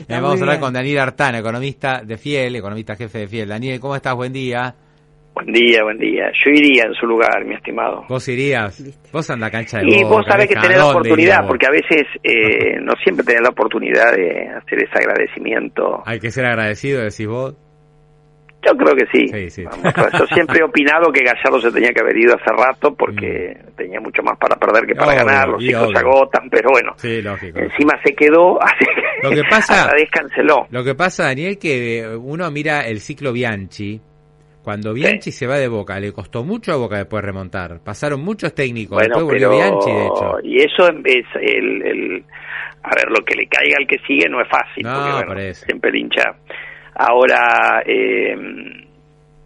Eh, vamos a hablar con Daniel Artana, economista de Fiel, economista jefe de Fiel. Daniel, ¿cómo estás? Buen día. Buen día, buen día. Yo iría en su lugar, mi estimado. ¿Vos irías? Vos andás cancha de Y vos sabés que ¿a tenés la oportunidad, porque a veces eh, no siempre tenés la oportunidad de hacer ese agradecimiento. Hay que ser agradecido, decís vos. Yo creo que sí. Sí, sí. Vamos, yo siempre he opinado que Gallardo se tenía que haber ido hace rato porque tenía mucho más para perder que para Mm. Obvio, ganar. Los hijos se agotan, pero bueno. Sí, lógico. Encima se quedó, así que Lo que pasa- agradezcanselo. Lo que pasa, Daniel, que uno mira el ciclo Bianchi. Cuando Bianchi se va de Boca, le costó mucho a Boca después remontar. Pasaron muchos técnicos, Bueno, después volvió pero Bianchi, de hecho. y eso es el, el- a ver, lo que le caiga al que sigue no es fácil, No, porque bueno, por siempre el hincha. Ahora, eh,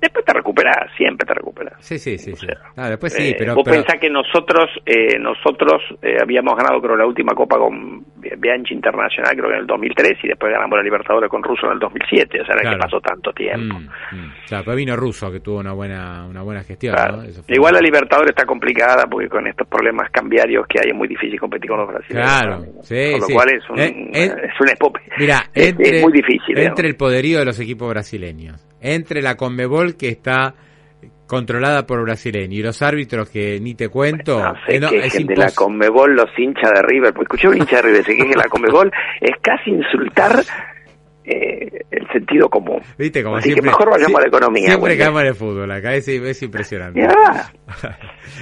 después te recuperas, siempre te recuperas. Sí, sí, sí. O sí. sea, Ah, después sí, Eh, pero... vos pero- pensás que nosotros eh, nosotros eh, habíamos ganado creo la última copa con Bianchi Internacional creo que en el 2003 y después ganamos la Libertadores con Russo en el 2007 o sea es Claro. que pasó tanto tiempo Mm, mm. O sea, después vino Russo, que tuvo una buena una buena gestión, Claro. ¿no? Eso fue- Igual la Libertadores está complicada porque con estos problemas cambiarios que hay es muy difícil competir con los brasileños. Claro, sí, Con lo sí. cual es un, Eh, eh, es un. Mira, Es- entre, es muy difícil. entre el poderío de los equipos brasileños, entre la Conmebol que está controlada por brasileños y los árbitros que ni te cuento, No se eh, no, es quejen de la Conmebol los hinchas de River. Porque escuché un hincha de River se queje de la Conmebol. Es casi insultar eh, el sentido común. ¿Viste? Como Así que mejor vayamos sí, a la economía. Siempre bueno. caemos en el fútbol acá, es, es impresionante.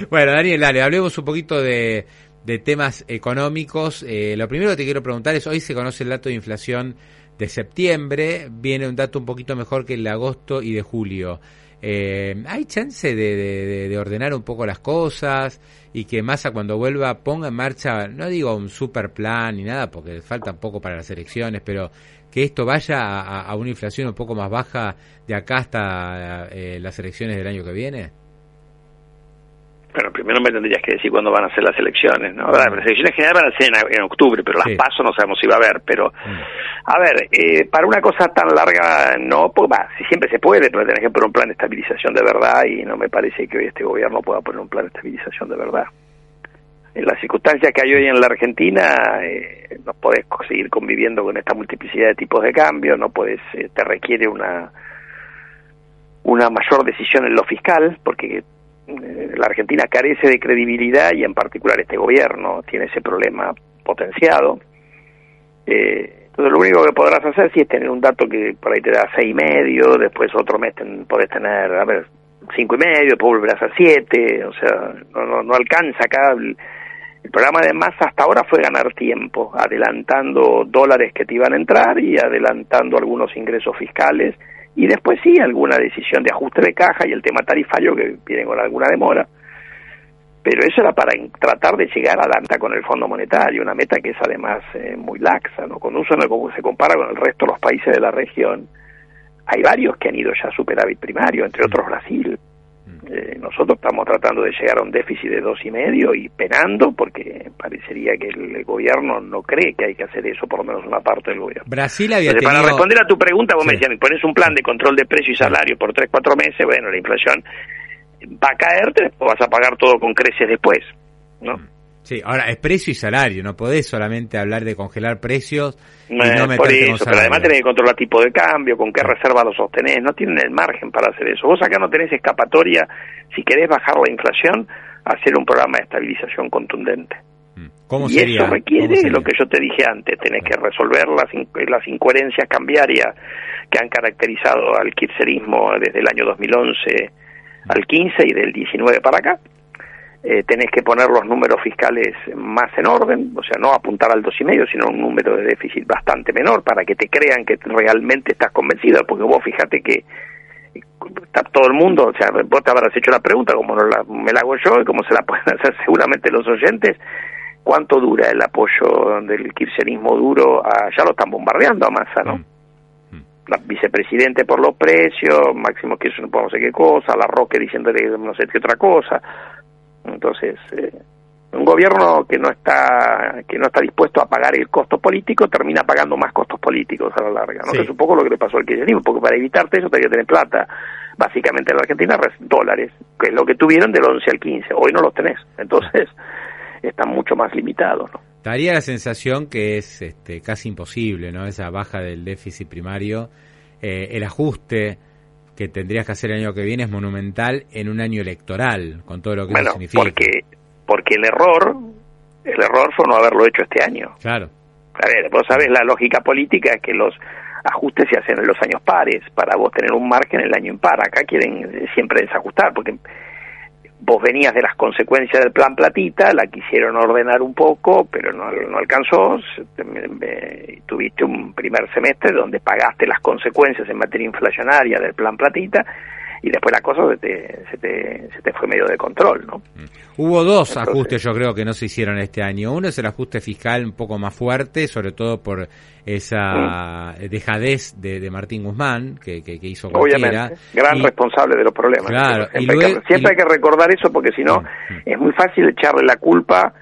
Bueno, Daniel, dale, hablemos un poquito de, de temas económicos. Eh, lo primero que te quiero preguntar es, hoy se conoce el dato de inflación de septiembre, viene un dato un poquito mejor que el de agosto y de julio. Eh, ¿Hay chance de, de- de- de ordenar un poco las cosas y que Massa cuando vuelva ponga en marcha, no digo un super plan ni nada, porque falta un poco para las elecciones, pero que esto vaya a una inflación un poco más baja de acá hasta eh, las elecciones del año que viene? Bueno, primero me tendrías que decir cuándo van a ser las elecciones, ¿no? Las elecciones generales van a ser en, en octubre, pero Sí. las pasos no sabemos si va a haber. Pero, Mm. a ver, eh, para una cosa tan larga, no, pues va, si siempre se puede, pero tenés que poner un plan de estabilización de verdad y no me parece que hoy este gobierno pueda poner un plan de estabilización de verdad. En las circunstancias que hay hoy en la Argentina, eh, no podés seguir conviviendo con esta multiplicidad de tipos de cambio, no podés, eh, te requiere una una mayor decisión en lo fiscal, porque la Argentina carece de credibilidad y en particular este gobierno tiene ese problema potenciado. Eh, entonces lo único que podrás hacer sí es tener un dato que por ahí te da seis y medio, después otro mes ten- podés tener, a ver, cinco y medio, después volverás a siete, o sea, no, no, no alcanza acá. El, el programa de Massa hasta ahora fue ganar tiempo, adelantando dólares que te iban a entrar y adelantando algunos ingresos fiscales y después sí alguna decisión de ajuste de caja y el tema tarifario que viene con alguna demora. Pero eso era para tratar de llegar a la meta con el Fondo Monetario, una meta que es además eh, muy laxa, ¿no? Cuando uno se compara con el resto de los países de la región, hay varios que han ido ya a superávit primario, entre otros Brasil. Eh, nosotros estamos tratando de llegar a un déficit de dos y medio y penando porque parecería que el gobierno no cree que hay que hacer eso, por lo menos una parte del gobierno. Brasil había Entonces, para responder a tu pregunta, vos Sí. me decías, pones un plan de control de precio y salario por 3, 4 meses, bueno, la inflación va a caerte, o vas a pagar todo con creces después, ¿no? Sí, ahora es precio y salario, no podés solamente hablar de congelar precios y Eh, no por meterte con eso, pero además tenés que controlar tipo de cambio, con qué reserva lo sostenés, no tienen el margen para hacer eso. Vos acá no tenés escapatoria, si querés bajar la inflación, hacer un programa de estabilización contundente. Mm. ¿Cómo y sería? eso requiere ¿Cómo sería? lo que yo te dije antes, tenés que resolver las, in- las incoherencias cambiarias que han caracterizado al kirchnerismo desde el año 2011 al 15 y del 19 para acá. Eh, tenés que poner los números fiscales más en orden, o sea, no apuntar al dos y medio, sino un número de déficit bastante menor para que te crean que realmente estás convencido, porque vos fíjate que está todo el mundo, o sea, vos te habrás hecho la pregunta, como no la- me la hago yo y como se la pueden hacer seguramente los oyentes, ¿Cuánto dura el apoyo del kirchnerismo duro? ya lo están bombardeando a Massa, ¿no? Mm. La vicepresidente por los precios, Máximo Kirchner por no sé qué cosa, La Roque diciéndole no sé qué otra cosa. Entonces, eh, un gobierno que no está que no está dispuesto a pagar el costo político termina pagando más costos políticos a la larga. No es un poco lo que le pasó al kirchnerismo porque para evitarte eso tenía que tener plata. Básicamente en la Argentina dólares que es lo que tuvieron del 11 al 15 hoy no los tenés. Entonces están mucho más limitados ¿no? daría la sensación que es este, casi imposible no esa baja del déficit primario eh, el ajuste que tendrías que hacer el año que viene es monumental en un año electoral con todo lo que eso significa porque porque el error, el error fue no haberlo hecho este año. Claro. A ver, vos sabés, la lógica política es que los ajustes se hacen en los años pares, para vos tener un margen en el año impar. Acá quieren siempre desajustar, porque vos venías de las consecuencias del plan platita, la quisieron ordenar un poco, pero no, no alcanzó, tuviste un primer semestre donde pagaste las consecuencias en materia inflacionaria del plan platita, y después la cosa se te, se te, se te fue medio de control, ¿no? Mm. Hubo dos ajustes yo creo que no se hicieron este año. Uno es el ajuste fiscal un poco más fuerte, sobre todo por esa mm. dejadez de, Martín Guzmán, que, que, hizo cualquiera. Obviamente, gran responsable de los problemas. Claro, siempre, hay que recordar eso porque si no mm, es muy fácil echarle la culpa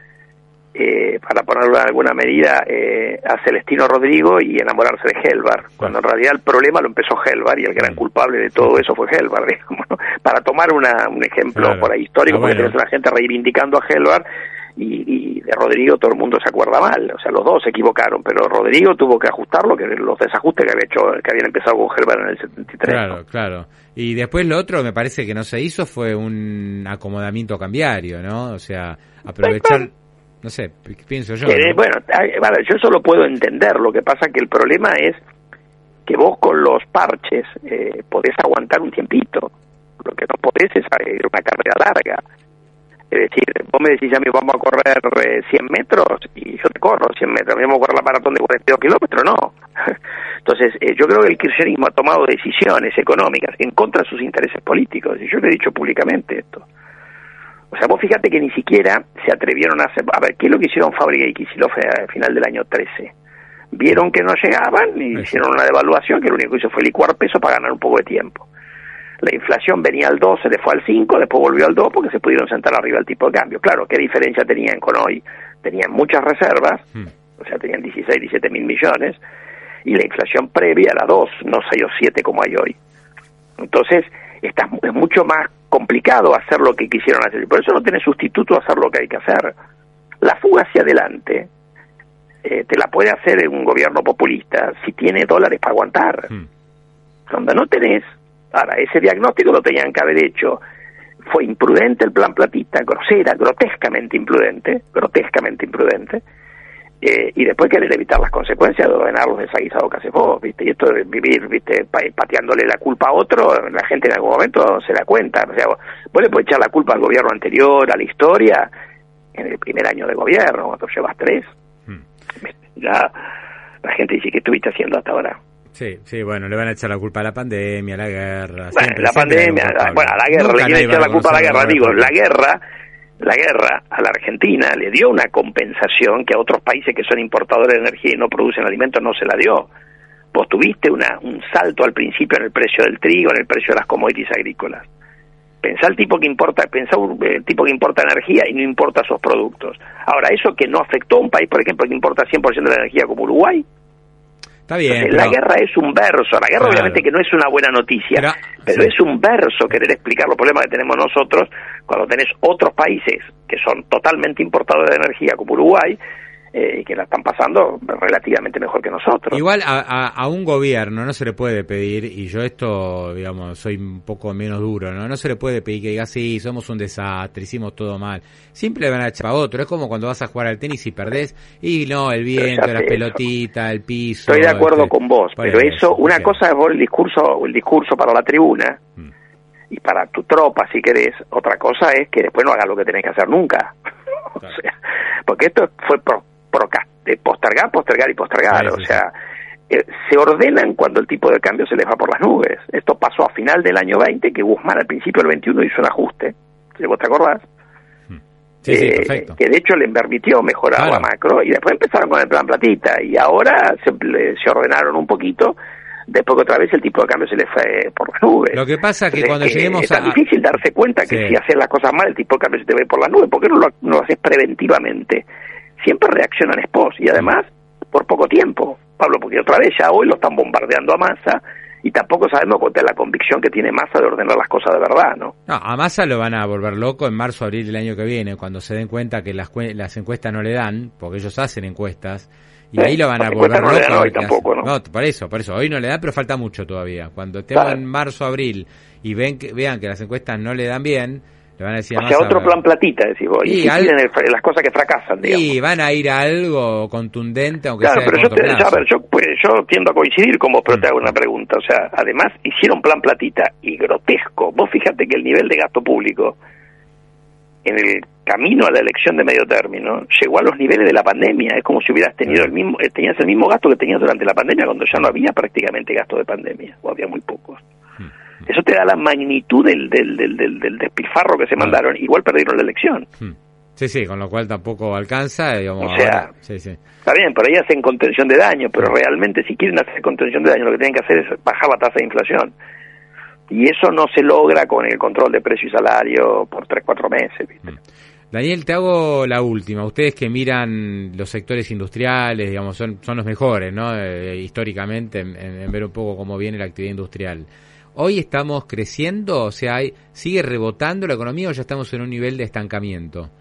para ponerlo en alguna medida, eh, a Celestino Rodrigo y enamorarse de Helvar, cuando en realidad el problema lo empezó Helvar y el gran culpable de todo eso fue Helvar, para tomar una, un ejemplo por ahí histórico, ah, porque tenés una gente reivindicando a Helvar y, de Rodrigo todo el mundo se acuerda mal, o sea, los dos se equivocaron, pero Rodrigo tuvo que ajustar lo que los desajustes que había hecho, que habían empezado con Helvar en el 73. Claro, claro. Y después lo otro me parece que no se hizo fue un acomodamiento cambiario, ¿no? O sea, aprovechar no sé, pienso yo. Eh, bueno, yo eso lo puedo entender. Lo que pasa que el problema es que vos con los parches eh, podés aguantar un tiempito. Lo que no podés es ir una carrera larga. Es decir, vos me decís a mí vamos a correr 100 eh, metros y yo te corro 100 metros. A mí vamos a correr la maratón de 42 kilómetros, no. Entonces, eh, yo creo que el kirchnerismo ha tomado decisiones económicas en contra de sus intereses políticos. Y yo le he dicho públicamente esto. O sea, vos fíjate que ni siquiera se atrevieron a hacer... A ver, ¿qué es lo que hicieron Fábrica y Kicillof al final del año 13? Vieron que no llegaban y hicieron una devaluación que lo único que hizo fue licuar peso para ganar un poco de tiempo. La inflación venía al 2, se le fue al 5, después volvió al 2 porque se pudieron sentar arriba el tipo de cambio. Claro, ¿qué diferencia tenían con hoy? Tenían muchas reservas, hmm. o sea, tenían 16, 17 mil millones, y la inflación previa era 2, no 6 o 7 como hay hoy. Entonces, está, es mucho más complicado hacer lo que quisieron hacer. Por eso no tiene sustituto a hacer lo que hay que hacer. La fuga hacia adelante eh, te la puede hacer un gobierno populista si tiene dólares para aguantar. Hmm. Donde no tenés, ahora, ese diagnóstico lo tenían que haber hecho. Fue imprudente el plan platista, grosera, grotescamente imprudente, grotescamente imprudente eh, y después querer evitar las consecuencias de ordenar los desaguisados que hace vos, ¿viste? Y esto de vivir, ¿viste? pateándole la culpa a otro, la gente en algún momento se da cuenta. O sea, vos, le podés echar la culpa al gobierno anterior, a la historia, en el primer año de gobierno, cuando llevas tres. Hmm. Ya la gente dice, ¿qué estuviste haciendo hasta ahora? Sí, sí, bueno, le van a echar la culpa a la pandemia, a la guerra. Bueno, la pandemia, bueno, a la guerra, le quieren echar la culpa a la guerra. Digo, la guerra la guerra a la Argentina le dio una compensación que a otros países que son importadores de energía y no producen alimentos no se la dio. Vos tuviste una, un salto al principio en el precio del trigo, en el precio de las commodities agrícolas. Pensá el tipo que importa, pensá el tipo que importa energía y no importa sus productos. Ahora, eso que no afectó a un país, por ejemplo, que importa 100% de la energía como Uruguay, la guerra es un verso, la guerra obviamente que no es una buena noticia, pero, es un verso querer explicar los problemas que tenemos nosotros cuando tenés otros países que son totalmente importadores de energía como Uruguay, eh, que la están pasando relativamente mejor que nosotros. Igual a, un gobierno no se le puede pedir, y yo esto, digamos, soy un poco menos duro, ¿no? No se le puede pedir que diga, sí, somos un desastre, hicimos todo mal. Siempre van a echar a otro. Es como cuando vas a jugar al tenis y perdés, y no, el viento, la pelotita, el piso. Estoy de acuerdo este, con vos, pero eso, una cosa es vos el discurso, el discurso para la tribuna, mm. y para tu tropa, si querés. Otra cosa es que después no hagas lo que tenés que hacer nunca. o sea, porque esto fue postergar, postergar y postergar. o sea, eh, se ordenan cuando el tipo de cambio se les va por las nubes. Esto pasó a final del año 20, que Guzmán al principio del 21 hizo un ajuste. ¿Vos te acordás? eh, que de hecho le permitió mejorar la macro, y después empezaron con el plan platita, y ahora se, se ordenaron un poquito, después que otra vez el tipo de cambio se le fue por las nubes. Lo que pasa es que cuando lleguemos es a... Es difícil darse cuenta que si haces las cosas mal, el tipo de cambio se te ve por las nubes, ¿por qué no lo, no lo haces preventivamente? Siempre reaccionan expos, y además por poco tiempo, Pablo, porque otra vez ya hoy lo están bombardeando a masa, y tampoco sabemos cuál es la convicción que tiene Massa de ordenar las cosas de verdad, ¿no? No, a Massa lo van a volver loco en marzo, abril del año que viene, cuando se den cuenta que las, las encuestas no le dan, porque ellos hacen encuestas, y ahí lo van a volver loco. hoy tampoco, ¿no? no, por eso, por eso, hoy no le dan, pero falta mucho todavía. Cuando estemos en marzo, abril, y ven que, vean que las encuestas no le dan bien, le van a decir o sea, otro plan platita, decís vos. Y, las cosas que fracasan, digamos. Y van a ir a algo contundente, aunque claro, sea pero yo, te, ver, yo, pues, yo tiendo a coincidir con vos, pero te hago una pregunta. O sea, además hicieron plan platita y grotesco. Vos fíjate que el nivel de gasto público en el camino a la elección de medio término llegó a los niveles de la pandemia. Es como si hubieras tenido el mismo, eh, tenías el mismo gasto que tenías durante la pandemia, cuando ya no había prácticamente gasto de pandemia, o había muy pocos. Eso te da la magnitud del, del, del, del, despilfarro que se mandaron. Igual perdieron la elección. Hmm. Sí, sí, con lo cual tampoco alcanza. Digamos, o sea, sí, sí. está bien, por ahí hacen contención de daño, pero realmente si quieren hacer contención de daño, lo que tienen que hacer es bajar la tasa de inflación. Y eso no se logra con el control de precio y salario por 3, 4 meses. Hmm. Daniel, te hago la última. Ustedes que miran los sectores industriales, digamos, son, son los mejores, ¿no? Eh, históricamente, en, ver un poco cómo viene la actividad industrial. ¿Hoy estamos creciendo? O sea, ¿sigue rebotando la economía o ya estamos en un nivel de estancamiento?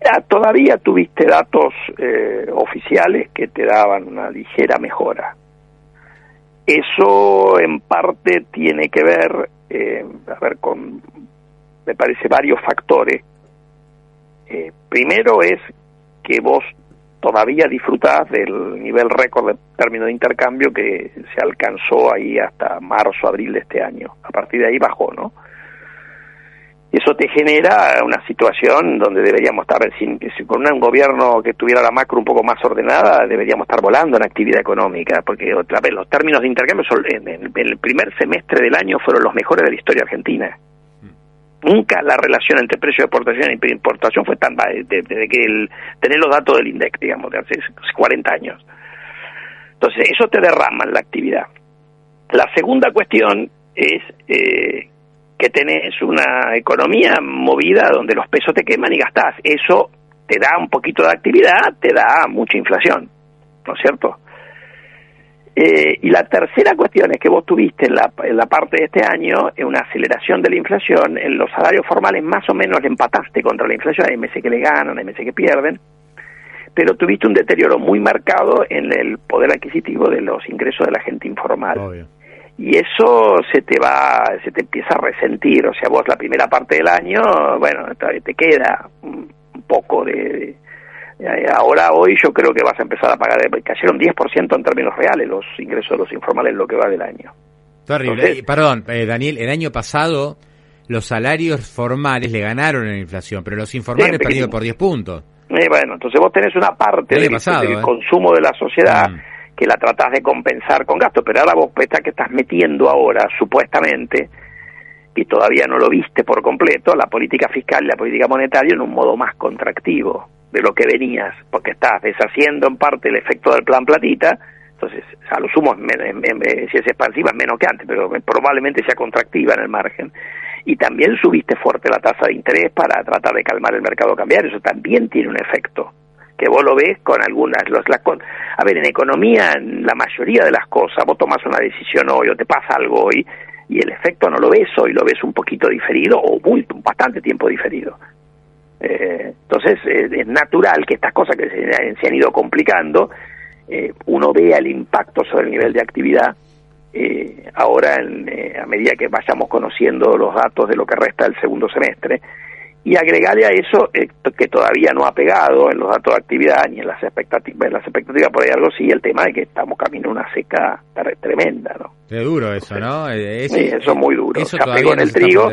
Ya, todavía tuviste datos eh, oficiales que te daban una ligera mejora. Eso en parte tiene que ver, eh, a ver, con, me parece, varios factores. Eh, primero es que vos todavía disfrutás del nivel récord de término de intercambio que se alcanzó ahí hasta marzo, abril de este año. A partir de ahí bajó, ¿no? Eso te genera una situación donde deberíamos estar, sin, con un gobierno que tuviera la macro un poco más ordenada, deberíamos estar volando en actividad económica, porque otra vez los términos de intercambio son, en el primer semestre del año fueron los mejores de la historia argentina. Nunca la relación entre precio de exportación y importación fue tan desde que el, tener los datos del INDEC, digamos, de hace 40 años. Entonces, eso te derrama en la actividad. La segunda cuestión es eh, que tenés una economía movida donde los pesos te queman y gastás. Eso te da un poquito de actividad, te da mucha inflación, ¿no es cierto? Eh, y la tercera cuestión es que vos tuviste en la, en la parte de este año una aceleración de la inflación, en los salarios formales más o menos le empataste contra la inflación, hay meses que le ganan, hay meses que pierden, pero tuviste un deterioro muy marcado en el poder adquisitivo de los ingresos de la gente informal. Y eso se te va, se te empieza a resentir, o sea, vos la primera parte del año, bueno, te queda un poco de eh, ahora, hoy, yo creo que vas a empezar a pagar, cayeron 10% en términos reales los ingresos de los informales en lo que va del año. Terrible. Perdón, eh, Daniel, el año pasado los salarios formales le ganaron en la inflación, pero los informales perdieron por 10 puntos. Eh, bueno, entonces vos tenés una parte del, consumo de la sociedad mm. que la tratás de compensar con gastos, pero ahora vos está que estás metiendo ahora, supuestamente, y todavía no lo viste por completo, la política fiscal y la política monetaria en un modo más contractivo de lo que venías, porque estás deshaciendo en parte el efecto del plan platita, entonces a lo sumo si es expansiva es menos que antes, pero probablemente sea contractiva en el margen. Y también subiste fuerte la tasa de interés para tratar de calmar el mercado cambiario, eso también tiene un efecto que vos lo ves con algunas los las a ver en economía en la mayoría de las cosas vos tomas una decisión hoy o te pasa algo hoy y el efecto no lo ves hoy lo ves un poquito diferido o muy bastante tiempo diferido eh, entonces eh, es natural que estas cosas que se, han ido complicando, eh, uno vea el impacto sobre el nivel de actividad ahora a medida que vayamos conociendo los datos de lo que resta del segundo semestre y agregarle a eso que todavía no ha pegado en los datos de actividad ni en las expectativas, en las expectativas por ahí algo sí, el tema de que estamos camino a una seca tremenda, ¿no? Es duro eso, ¿no? sí, eso es muy duro. se pegó en el trigo.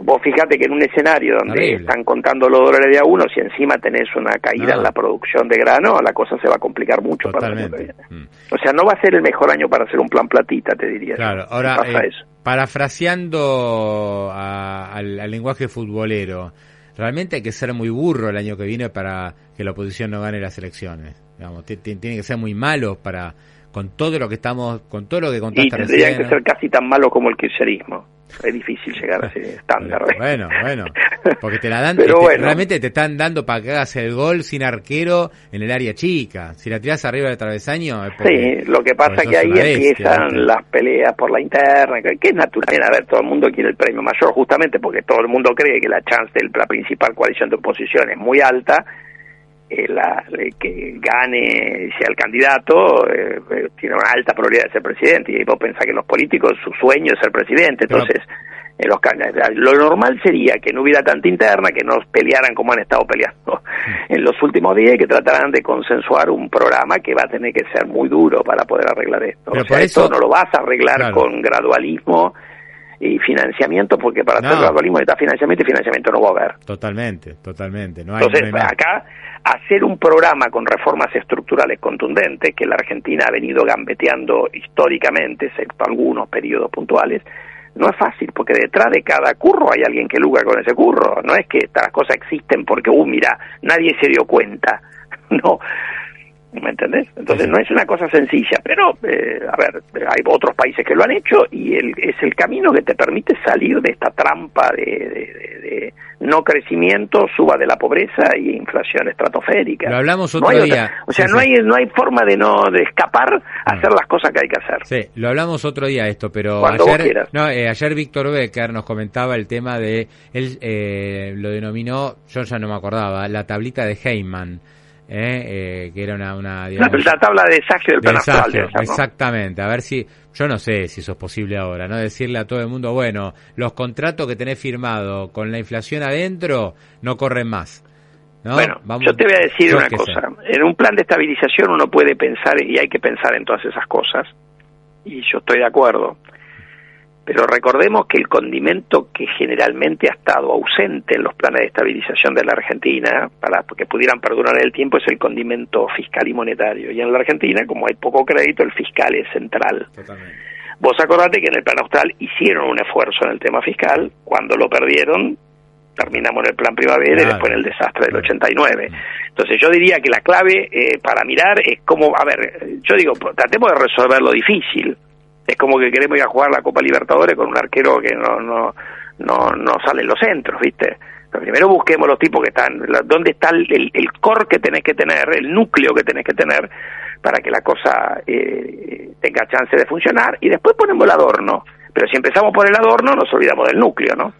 Vos fíjate que en un escenario donde están contando los dólares de a uno, si encima tenés una caída en la producción de grano, la cosa se va a complicar mucho para el mm. O sea, no va a ser el mejor año para hacer un plan platita, te diría. Claro, ahora, eh, parafraseando al, lenguaje futbolero, realmente hay que ser muy burro el año que viene para que la oposición no gane las elecciones. Digamos, tiene que ser muy malo para con todo lo que estamos, con todo lo que contaste y tendrían que ser casi tan malo como el kirchnerismo. Es difícil llegar a ese estándar. Bueno, bueno, porque te la dan, este, realmente te están dando para que hagas el gol sin arquero en el área chica. Si la tiras arriba del travesaño. sí, lo que pasa es que ahí empiezan las peleas por la interna, que es natural. A ver, todo el mundo quiere el premio mayor, justamente porque todo el mundo cree que la chance de la principal coalición de oposición es muy alta la, que gane sea el candidato eh, eh, tiene una alta probabilidad de ser presidente y vos pensás que los políticos su sueño es ser presidente entonces los lo normal sería que no hubiera tanta interna que no pelearan como han estado peleando mm. en los últimos días y que trataran de consensuar un programa que va a tener que ser muy duro para poder arreglar esto. O sea, esto no lo vas a arreglar con gradualismo y financiamiento, porque para hacer gradualismo está financiamiento y financiamiento no va a haber. Totalmente, totalmente. No Entonces, acá, hacer un programa con reformas estructurales contundentes, que la Argentina ha venido gambeteando históricamente, excepto algunos periodos puntuales, no es fácil, porque detrás de cada curro hay alguien que luga con ese curro. No es que estas cosas existen porque, uh, mira, nadie se dio cuenta. No, ¿Me entendés? Entonces no es una cosa sencilla, pero eh, a ver, hay otros países que lo han hecho y el, es el camino que te permite salir de esta trampa de, no crecimiento, suba de la pobreza y inflación estratosférica. Lo hablamos otro día. o sea, no hay no hay forma de no de escapar a hacer las cosas que hay que hacer. Sí, lo hablamos otro día esto, pero ayer no, eh, ayer Víctor Becker nos comentaba el tema de él eh, lo denominó, yo ya no me acordaba, la tablita de Heyman ¿eh? eh, que era una... una la tabla de desagio del plan Exactamente, a ver si, yo no sé si eso es posible ahora, ¿no? Decirle a todo el mundo, bueno, los contratos que tenés firmado con la inflación adentro no corren más. ¿no? Bueno, yo te voy a decir una cosa. En un plan de estabilización uno puede pensar, y hay que pensar en todas esas cosas, y yo estoy de acuerdo, pero recordemos que el condimento que generalmente ha estado ausente en los planes de estabilización de la Argentina, para que pudieran perdurar el tiempo, es el condimento fiscal y monetario. Y en la Argentina, como hay poco crédito, el fiscal es central. Vos acordate que en el plan austral hicieron un esfuerzo en el tema fiscal, cuando lo perdieron, terminamos en el plan primavera y después en el desastre del 89. Entonces yo diría que la clave eh, para mirar es como, a ver, yo digo, tratemos de resolver lo difícil es como que queremos ir a jugar la Copa Libertadores con un arquero que no no no, no sale en los centros, ¿viste? Pero primero busquemos los tipos que están, dónde está el, el, core que tenés que tener, el núcleo que tenés que tener para que la cosa eh, tenga chance de funcionar y después ponemos el adorno. Pero si empezamos por el adorno nos olvidamos del núcleo, ¿no?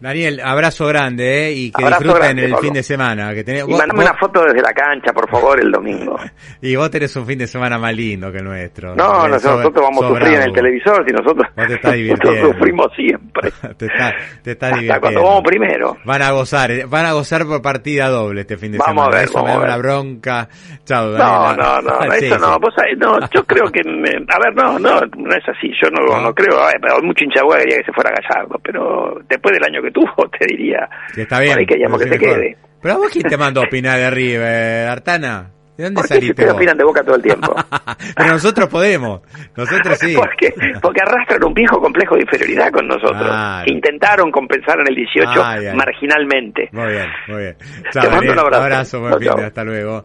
Daniel, abrazo grande ¿eh? y que disfruten el fin de semana. Que tenés, y mandame una foto desde la cancha, por favor, el domingo. y vos tenés un fin de semana más lindo que el nuestro. No, nosotros vamos a sufrir en el televisor si nosotros, nosotros sufrimos siempre. te, está, te estás Hasta divirtiendo. cuando vamos primero. Van a gozar, eh, van a gozar por partida doble este fin de vamos semana. A ver, Eso me da una bronca. Chao, Daniel. No, no, no, eso no. Vos, no. Yo creo que, a ver, no, no, no es así. Yo no, no, creo, a ver, hay mucho quería que se fuera Gallardo, pero después del año que tuvo, te diría que está bien. que se quede. Pero a vos quién te mandó a opinar de River, Artana? ¿De dónde ¿Por saliste? Ustedes opinan de boca todo el tiempo. Pero nosotros podemos. Nosotros sí. porque, porque arrastran un viejo complejo de inferioridad con nosotros. Intentaron compensar en el 18 marginalmente. Muy bien, muy bien. Chao, Te mando un abrazo. abrazo, buen fin, hasta luego.